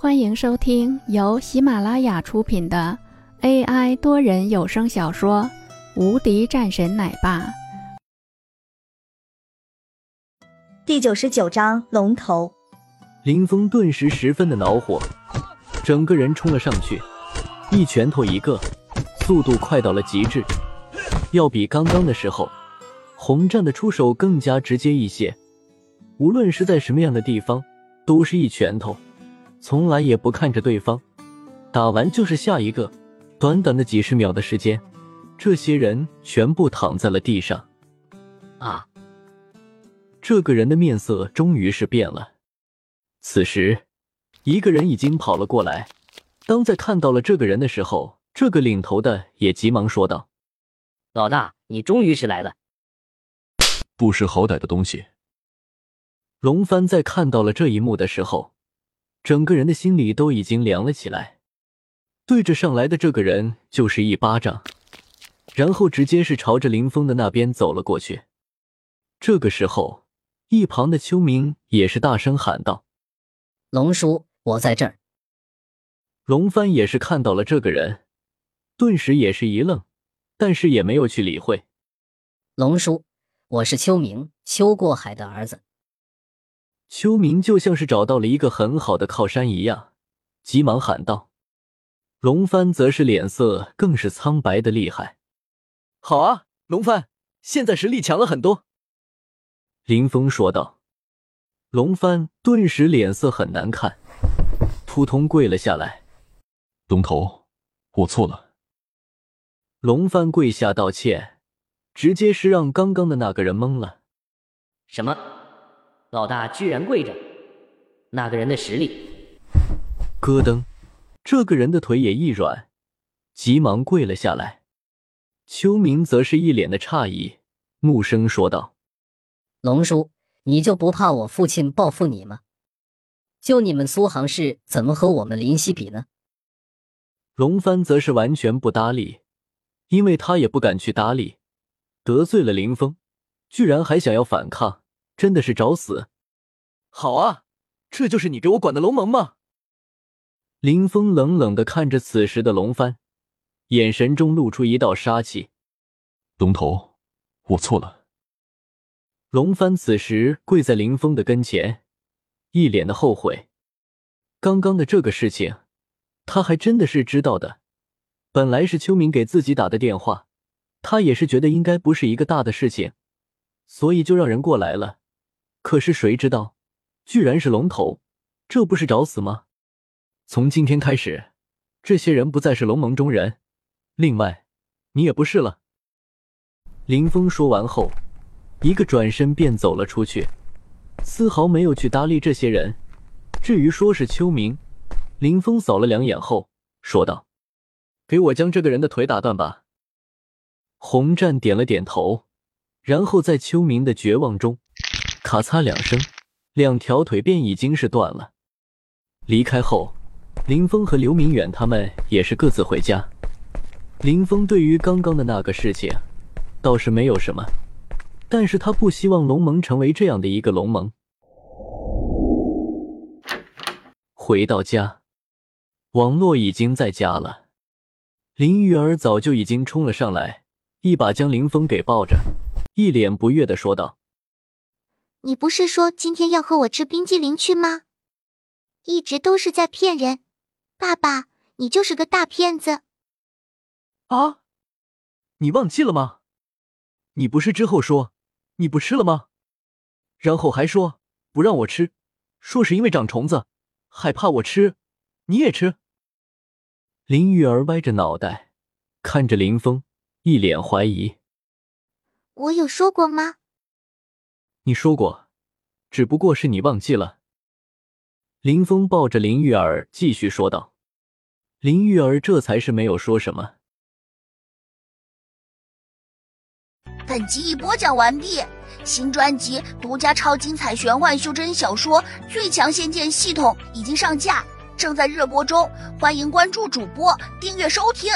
欢迎收听由喜马拉雅出品的 AI 多人有声小说《无敌战神奶爸》第九十九章龙头。林峰顿时十分的恼火，整个人冲了上去，一拳头一个，速度快到了极致，要比刚刚的时候红战的出手更加直接一些。无论是在什么样的地方，都是一拳头。从来也不看着对方，打完就是下一个。短短的几十秒的时间，这些人全部躺在了地上。啊！这个人的面色终于是变了。此时，一个人已经跑了过来。当在看到了这个人的时候，这个领头的也急忙说道：“老大，你终于是来了！不识好歹的东西！”龙帆在看到了这一幕的时候。整个人的心里都已经凉了起来，对着上来的这个人就是一巴掌，然后直接是朝着林峰的那边走了过去。这个时候，一旁的秋明也是大声喊道：“龙叔，我在这儿。”龙帆也是看到了这个人，顿时也是一愣，但是也没有去理会。龙叔，我是秋明，秋过海的儿子。秋明就像是找到了一个很好的靠山一样，急忙喊道：“龙帆则是脸色更是苍白的厉害。”“好啊，龙帆，现在实力强了很多。”林峰说道。龙帆顿时脸色很难看，扑通跪了下来：“龙头，我错了。”龙帆跪下道歉，直接是让刚刚的那个人懵了。“什么？”老大居然跪着，那个人的实力，咯噔，这个人的腿也一软，急忙跪了下来。秋明则是一脸的诧异，怒声说道：“龙叔，你就不怕我父亲报复你吗？就你们苏杭市，怎么和我们林溪比呢？”龙帆则是完全不搭理，因为他也不敢去搭理，得罪了林峰，居然还想要反抗。真的是找死！好啊，这就是你给我管的龙盟吗？林峰冷冷的看着此时的龙帆，眼神中露出一道杀气。龙头，我错了。龙帆此时跪在林峰的跟前，一脸的后悔。刚刚的这个事情，他还真的是知道的。本来是秋明给自己打的电话，他也是觉得应该不是一个大的事情，所以就让人过来了。可是谁知道，居然是龙头，这不是找死吗？从今天开始，这些人不再是龙盟中人。另外，你也不是了。林峰说完后，一个转身便走了出去，丝毫没有去搭理这些人。至于说是秋明，林峰扫了两眼后说道：“给我将这个人的腿打断吧。”红战点了点头，然后在秋明的绝望中。咔嚓两声，两条腿便已经是断了。离开后，林峰和刘明远他们也是各自回家。林峰对于刚刚的那个事情倒是没有什么，但是他不希望龙盟成为这样的一个龙盟。回到家，网络已经在家了。林玉儿早就已经冲了上来，一把将林峰给抱着，一脸不悦的说道。你不是说今天要和我吃冰激凌去吗？一直都是在骗人，爸爸，你就是个大骗子！啊，你忘记了吗？你不是之后说你不吃了吗？然后还说不让我吃，说是因为长虫子，害怕我吃，你也吃。林玉儿歪着脑袋看着林峰，一脸怀疑。我有说过吗？你说过，只不过是你忘记了。林峰抱着林玉儿继续说道。林玉儿这才是没有说什么。本集已播讲完毕，新专辑独家超精彩玄幻修真小说《最强仙剑系统》已经上架，正在热播中，欢迎关注主播，订阅收听。